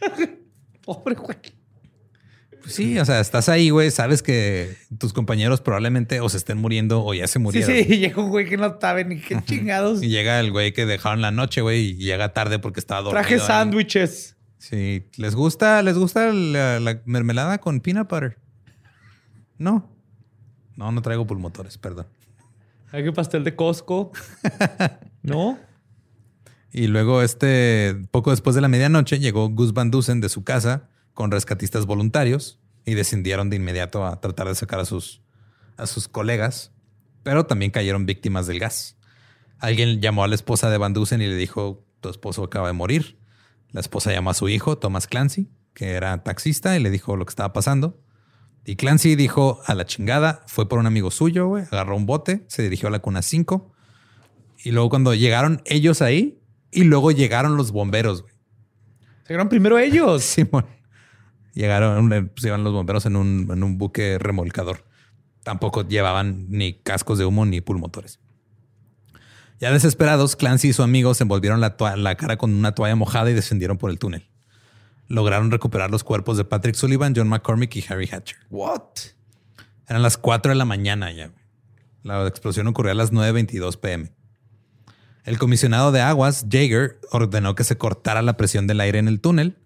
Pobre güey. Pues sí, o sea, estás ahí, güey, sabes que tus compañeros probablemente o se estén muriendo o ya se Sí, murieron. sí, llega un güey que no sabe ni qué chingados. Y llega el güey que dejaron la noche, güey, y llega tarde porque estaba dormido. Traje sándwiches. Sí, ¿les gusta, les gusta la, la mermelada con peanut butter? No. No, no traigo pulmotores, perdón. Hay que pastel de Costco. ¿No? Y luego, este, poco después de la medianoche, llegó Gus Van Dusen de su casa con rescatistas voluntarios y descendieron de inmediato a tratar de sacar a sus, a sus colegas, pero también cayeron víctimas del gas. Alguien llamó a la esposa de Van Dusen y le dijo, tu esposo acaba de morir. La esposa llamó a su hijo, Thomas Clancy, que era taxista, y le dijo lo que estaba pasando. Y Clancy dijo a la chingada, fue por un amigo suyo, güey, agarró un bote, se dirigió a la cuna 5. Y luego cuando llegaron ellos ahí, y luego llegaron los bomberos, güey. Llegaron primero ellos. Simón. Llegaron, eh, pues, iban los bomberos en un, en un buque remolcador. Tampoco llevaban ni cascos de humo ni pulmotores. Ya desesperados, Clancy y su amigo se envolvieron la cara con una toalla mojada y descendieron por el túnel. Lograron recuperar los cuerpos de Patrick Sullivan, John McCormick y Harry Hatcher. What? Eran las 4 de la mañana ya. La explosión ocurrió a las 9.22 pm. El comisionado de aguas, Jaeger, ordenó que se cortara la presión del aire en el túnel.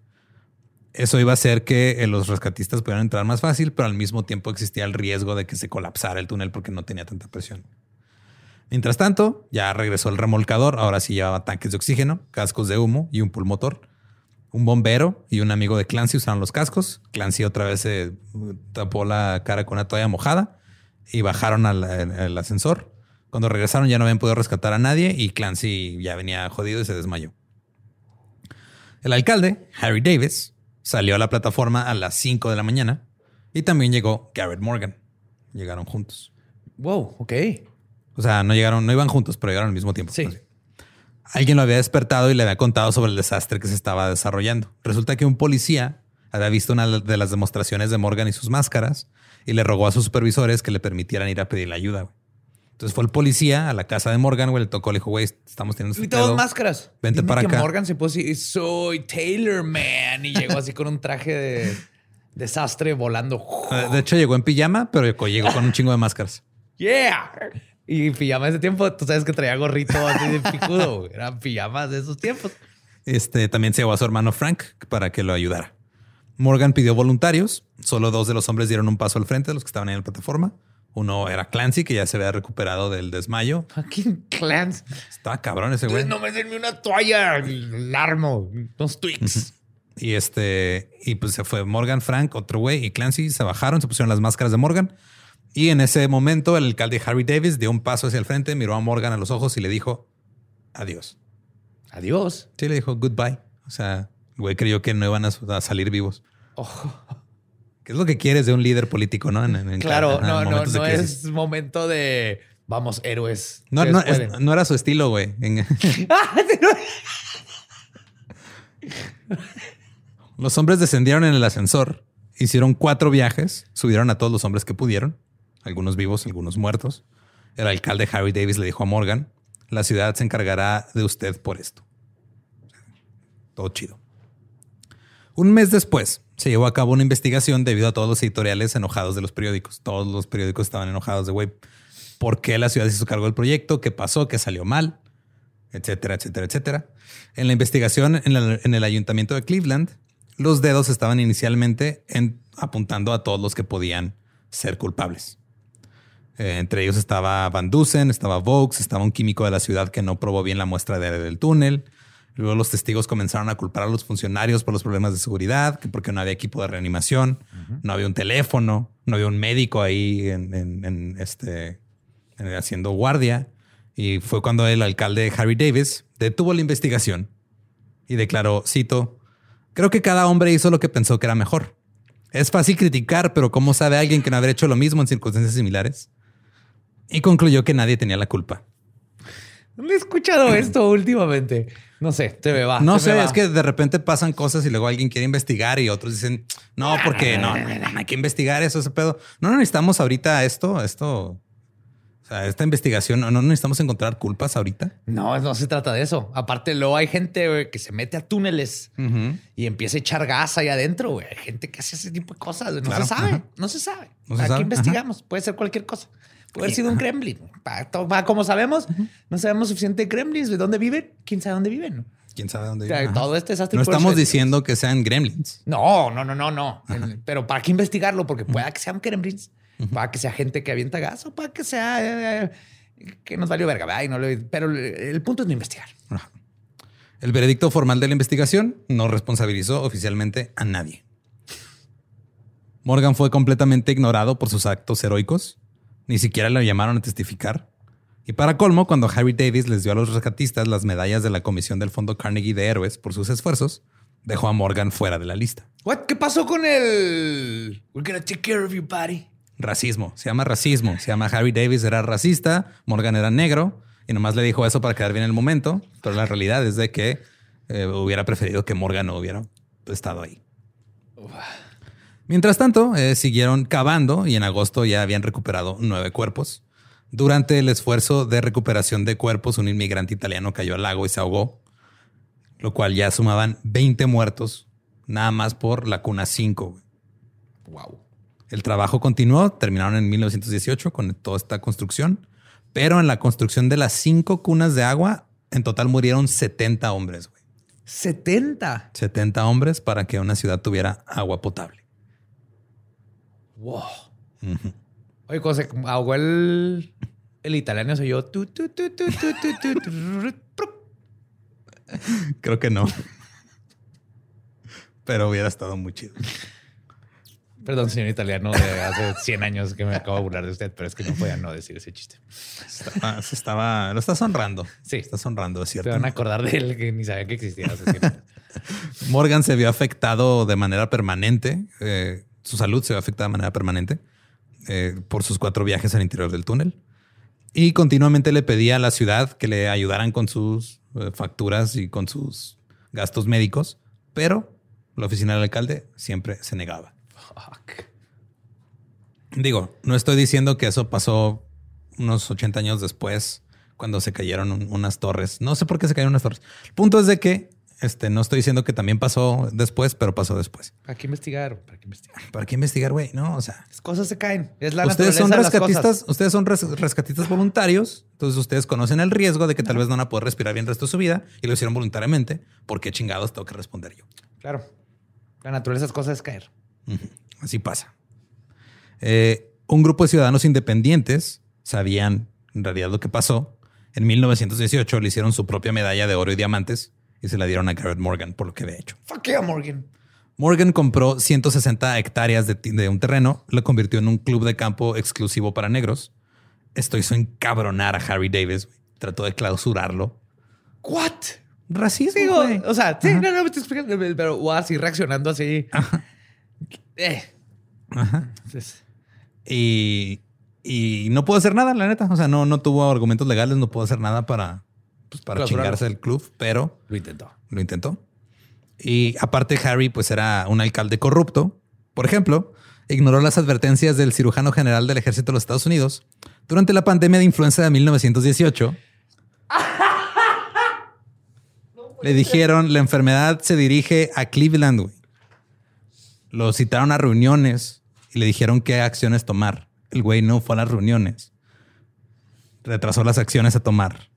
Eso iba a hacer que eh, los rescatistas pudieran entrar más fácil, pero al mismo tiempo existía el riesgo de que se colapsara el túnel porque no tenía tanta presión. Mientras tanto, ya regresó el remolcador. Ahora sí llevaba tanques de oxígeno, cascos de humo y un pulmotor. Un bombero y un amigo de Clancy usaron los cascos. Clancy otra vez se uh, tapó la cara con una toalla mojada y bajaron al, al ascensor. Cuando regresaron ya no habían podido rescatar a nadie y Clancy ya venía jodido y se desmayó. El alcalde, Harry Davis, salió a la plataforma a las 5 de la mañana y también llegó Garrett Morgan. Llegaron juntos. Wow, ok. O sea, no llegaron, no iban juntos, pero llegaron al mismo tiempo. Sí. Alguien lo había despertado y le había contado sobre el desastre que se estaba desarrollando. Resulta que un policía había visto una de las demostraciones de Morgan y sus máscaras y le rogó a sus supervisores que le permitieran ir a pedirle ayuda. güey. Entonces fue el policía a la casa de Morgan, güey, le tocó, le dijo, güey, estamos teniendo este Y todos pedo. máscaras. Vente Dime para que acá. Morgan se puso así, soy Taylor Man. Y llegó así con un traje de desastre volando. De hecho, llegó en pijama, pero llegó con un chingo de máscaras. Yeah. Y pijama de ese tiempo, tú sabes que traía gorrito así de picudo. güey. Eran pijamas de esos tiempos. Este también se llevó a su hermano Frank para que lo ayudara. Morgan pidió voluntarios. Solo dos de los hombres dieron un paso al frente, los que estaban ahí en la plataforma. Uno era Clancy, que ya se había recuperado del desmayo. Fucking clans. Estaba cabrón ese güey. No me denme una toalla, el armo, unos tweaks. Y este, y pues se fue Morgan, Frank, otro güey y Clancy se bajaron, se pusieron las máscaras de Morgan. Y en ese momento, el alcalde Harry Davis dio un paso hacia el frente, miró a Morgan a los ojos y le dijo adiós. Adiós. Sí, le dijo goodbye. O sea, el güey creyó que no iban a, salir vivos. ¿Qué es lo que quieres de un líder político, no? En- en- en- Claro, en no, no, no es momento de vamos, héroes. No, no, es- no era su estilo, güey. Los hombres descendieron en el ascensor, hicieron cuatro viajes, subieron a todos los hombres que pudieron, algunos vivos, algunos muertos. El alcalde Harry Davis le dijo a Morgan, la ciudad se encargará de usted por esto. Todo chido. Un mes después se llevó a cabo una investigación debido a todos los editoriales enojados de los periódicos. Todos los periódicos estaban enojados de, güey, ¿por qué la ciudad se hizo cargo del proyecto? ¿Qué pasó? ¿Qué salió mal? Etcétera, etcétera, etcétera. En la investigación en el, en el ayuntamiento de Cleveland, los dedos estaban inicialmente en- apuntando a todos los que podían ser culpables. Eh, entre ellos estaba Van Dusen, estaba Vaux, estaba un químico de la ciudad que no probó bien la muestra de- del túnel. Luego los testigos comenzaron a culpar a los funcionarios por los problemas de seguridad, que porque no había equipo de reanimación, no había un teléfono, no había un médico ahí en, en- en este, en- haciendo guardia. Y fue cuando el alcalde Harry Davis detuvo la investigación y declaró, cito, creo que cada hombre hizo lo que pensó que era mejor. Es fácil criticar, pero ¿cómo sabe alguien que no haber hecho lo mismo en circunstancias similares? Y concluyó que nadie tenía la culpa. No he escuchado esto últimamente. No sé, te me va. No sé, va. es que de repente pasan cosas y luego alguien quiere investigar y otros dicen, no, porque no, no, no, no hay que investigar eso, ese pedo. No, no necesitamos ahorita esto, esto, o sea, esta investigación, no, no necesitamos encontrar culpas ahorita. No, no se trata de eso. Aparte, luego hay gente que se mete a túneles y empieza a echar gas ahí adentro. güey. Hay gente que hace ese tipo de cosas. No Claro, se sabe. ajá. No se sabe. No se Aquí sabe, investigamos. Puede ser cualquier cosa. Puede haber sido un pa- como sabemos, no sabemos suficiente de gremlins. ¿De dónde viven? ¿Quién sabe dónde viven? ¿Quién sabe dónde O sea, vive? Ajá. todo este desastre. No estamos diciendo que sean gremlins. No, no, no, no, no. Pero ¿para qué investigarlo? Porque pueda que sean gremlins, para que sea gente que avienta gas o para que sea eh, eh, que nos valió verga. ¿verdad? Y no le- pero el punto es no investigar. Ajá. El veredicto formal de la investigación no responsabilizó oficialmente a nadie. Morgan fue completamente ignorado por sus actos heroicos. Ni siquiera lo llamaron a testificar. Y para colmo, cuando Harry Davis les dio a los rescatistas las medallas de la Comisión del Fondo Carnegie de Héroes por sus esfuerzos, dejó a Morgan fuera de la lista. What? ¿Qué pasó con el We're gonna take care of you, buddy? Racismo, se llama racismo. Se llama Harry Davis, era racista, Morgan era negro y nomás le dijo eso para quedar bien en el momento. Pero la realidad es de que eh, hubiera preferido que Morgan no hubiera estado ahí. Mientras tanto, eh, siguieron cavando y en agosto ya habían recuperado nueve cuerpos. Durante el esfuerzo de recuperación de cuerpos, un inmigrante italiano cayó al lago y se ahogó, lo cual ya sumaban 20 muertos, nada más por la cuna 5. güey. Wow. El trabajo continuó, terminaron en 1918 con toda esta construcción, pero en la construcción de las cinco cunas de agua, en total murieron 70 hombres, güey. 70. 70 hombres para que una ciudad tuviera agua potable. Wow. Oye, cuando se ahogó el, el italiano. Tu, tu, tu, tu, prup. Creo que no. Pero hubiera estado muy chido. Perdón, señor italiano de hace 100 años que me acabo de burlar de usted, pero es que no podía no decir ese chiste. Estaba, se estaba, lo estás honrando. Sí. Estás honrando, es Se cierto. van a acordar de él que ni sabía que existía. hace 100 años. Morgan se vio afectado de manera permanente. eh, su salud se vio afectada de manera permanente eh, por sus cuatro viajes al interior del túnel. Y continuamente le pedía a la ciudad que le ayudaran con sus eh, facturas y con sus gastos médicos, pero la oficina del alcalde siempre se negaba. Fuck. Digo, no estoy diciendo que eso pasó unos 80 años después, cuando se cayeron un- unas torres. No sé por qué se cayeron unas torres. El punto es de que este, no estoy diciendo que también pasó después, pero pasó después. ¿Para qué investigar? ¿Para qué investigar? ¿Para qué investigar, güey? No, o sea, Las cosas se caen. Es la ustedes son de las rescatistas, cosas. ustedes son res- rescatistas voluntarios, entonces ustedes conocen el riesgo de que tal vez no van a poder respirar bien el resto de su vida y lo hicieron voluntariamente. ¿Por qué chingados tengo que responder yo? Claro. La naturaleza de las cosas es caer. Ujú, Así pasa. Eh, un grupo de ciudadanos independientes sabían en realidad lo que pasó. En 1918 le hicieron su propia medalla de oro y diamantes y se la dieron a Garrett Morgan por lo que había hecho. Fuck yeah, Morgan. Morgan compró 160 hectáreas de, de un terreno, lo convirtió en un club de campo exclusivo para negros. Esto hizo encabronar a Harry Davis. Trató de clausurarlo. What? Racismo. Digo, güey. o sea, sí, no, no me estoy explicando, pero o así reaccionando así. Eh. Ajá. Entonces, Y, y no pudo hacer nada, la neta. O sea, no, no tuvo argumentos legales, no pudo hacer nada para, pues, para chingarse el club, pero lo intentó. lo intentó. Y aparte, Harry, pues era un alcalde corrupto. Por ejemplo, ignoró las advertencias del cirujano general del ejército de los Estados Unidos durante la pandemia de influenza de 1918. Le dijeron, la enfermedad se dirige a Cleveland, güey. Lo citaron a reuniones y le dijeron qué acciones tomar. El güey no fue a las reuniones. Retrasó las acciones a tomar.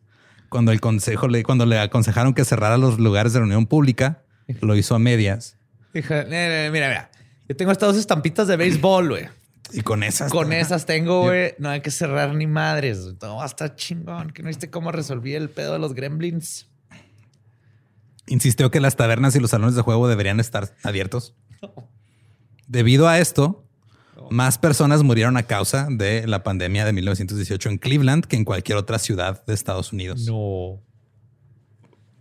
Cuando el consejo le, cuando le aconsejaron que cerrara los lugares de reunión pública, lo hizo a medias. Dijo, "Eh, eh, mira, mira. Yo tengo estas dos estampitas de béisbol, güey. Y con esas. Con esas tengo, güey. No hay que cerrar ni madres. Todo va a estar chingón. Que no viste cómo resolví el pedo de los gremlins. insistió que las tabernas y los salones de juego deberían estar abiertos. Debido a esto, más personas murieron a causa de la pandemia de 1918 en Cleveland que en cualquier otra ciudad de Estados Unidos. No.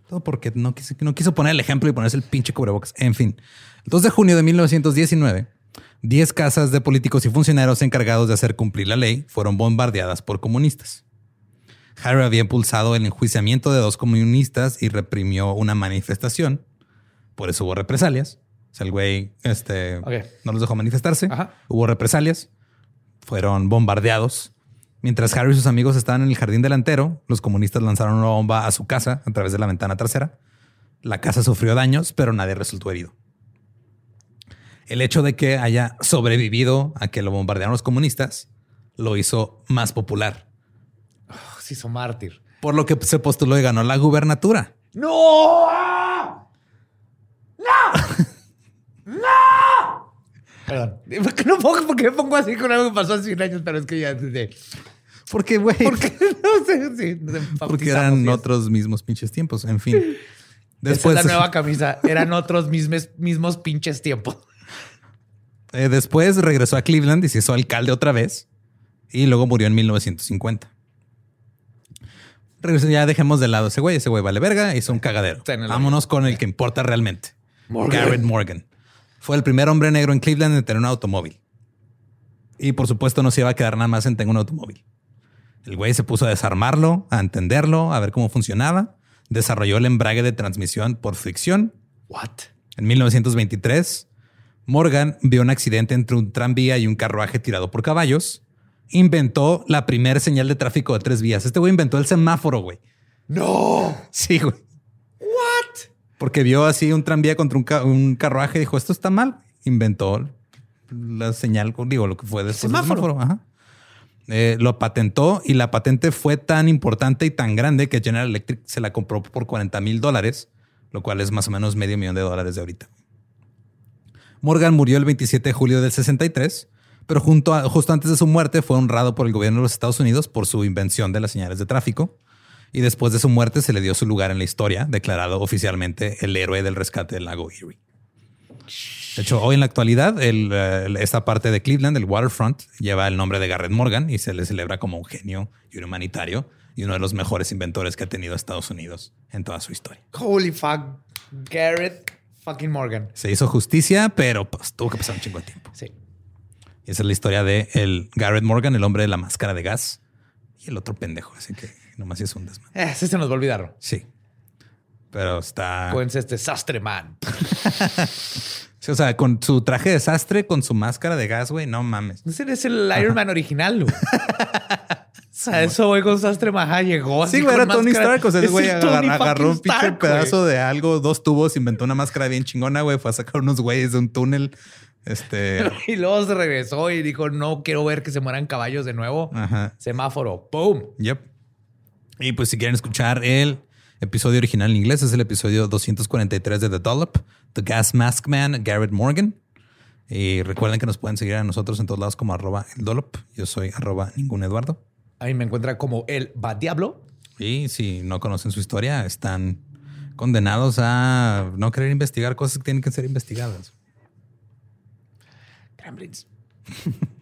Todo porque no quiso, no quiso poner el ejemplo y ponerse el pinche cubrebocas. En fin, el 2 de junio de 1919, 10 casas de políticos y funcionarios encargados de hacer cumplir la ley fueron bombardeadas por comunistas. Harry había impulsado el enjuiciamiento de dos comunistas y reprimió una manifestación. Por eso hubo represalias. O sea, el güey este, no los dejó manifestarse. Ajá. Hubo represalias. Fueron bombardeados. Mientras Harry y sus amigos estaban en el jardín delantero, los comunistas lanzaron una bomba a su casa a través de la ventana trasera. La casa sufrió daños, pero nadie resultó herido. El hecho de que haya sobrevivido a que lo bombardearon los comunistas lo hizo más popular, Se hizo mártir. por lo que se postuló y ganó la gubernatura. ¡No! ¡Ah! ¡No! ¡No! Perdón. ¿Por qué, no pongo, por qué me pongo así con algo que pasó hace 100 años? Pero es que ya... Porque, güey, porque eran otros mismos pinches tiempos. En fin. Esa Después, es la nueva camisa. Eran otros mismos, mismos pinches tiempos. eh, después regresó a Cleveland y se hizo alcalde otra vez. Y luego murió en 1950. Regresó, ya dejemos de lado ese güey. Ese güey vale verga. Hizo un cagadero. Vámonos con el que importa realmente. Morgan. Garrett Morgan. Fue el primer hombre negro en Cleveland en tener un automóvil. Y por supuesto no se iba a quedar nada más en tener un automóvil. El güey se puso a desarmarlo, a entenderlo, a ver cómo funcionaba. Desarrolló el embrague de transmisión por fricción. What? En 1923, Morgan vio un accidente entre un tranvía y un carruaje tirado por caballos. Inventó la primera señal de tráfico de tres vías. Este güey inventó el semáforo, güey. ¡No! Sí, güey. Porque vio así un tranvía contra un, ca- un carruaje y dijo, esto está mal. Inventó la señal, digo, lo que fue después del Semáforo. semáforo. Ajá. Eh, lo patentó y la patente fue tan importante y tan grande que General Electric se la compró por 40 mil dólares, lo cual es más o menos medio millón de dólares de ahorita. Morgan murió el 27 de julio del 63, pero junto a- justo antes de su muerte fue honrado por el gobierno de los Estados Unidos por su invención de las señales de tráfico. Y después de su muerte se le dio su lugar en la historia, declarado oficialmente el héroe del rescate del lago Erie. De hecho, hoy en la actualidad, el, esta parte de Cleveland, el waterfront, lleva el nombre de Garrett Morgan y se le celebra como un genio y un humanitario y uno de los mejores inventores que ha tenido Estados Unidos en toda su historia. Holy fuck. Garrett fucking Morgan. Se hizo justicia, pero pues, tuvo que pasar un chingo de tiempo. Sí. Y esa es la historia de el Garrett Morgan, el hombre de la máscara de gas y el otro pendejo. Así que nomás sí es un desmadre. Eh, ese se nos va a olvidar. Sí. Pero está. Pues este sastre man. Sí, o sea, con su traje de desastre, con su máscara de gas, güey, no mames. Ese es el Iron Man original, güey. O sea, eso, güey, con Sastre Maja llegó así Sí, güey, era Tony máscara. Stark. O sea, el Es güey agarró un pinche Stark, pedazo de algo, dos tubos, inventó una máscara bien chingona, güey. Fue a sacar unos güeyes de un túnel. Este. Y luego se regresó y dijo, no quiero ver que se mueran caballos de nuevo. Ajá. Semáforo. ¡Boom! Yep. Y pues si quieren escuchar el episodio original en inglés, es el episodio 243 de The Dollop, The Gas Mask Man, Garrett Morgan. Y recuerden que nos pueden seguir a nosotros en todos lados como arroba el Dollop. Yo soy arroba ningún Eduardo. Ahí me encuentra como el va diablo. Y si no conocen su historia, están condenados a no querer investigar cosas que tienen que ser investigadas. Gremlins.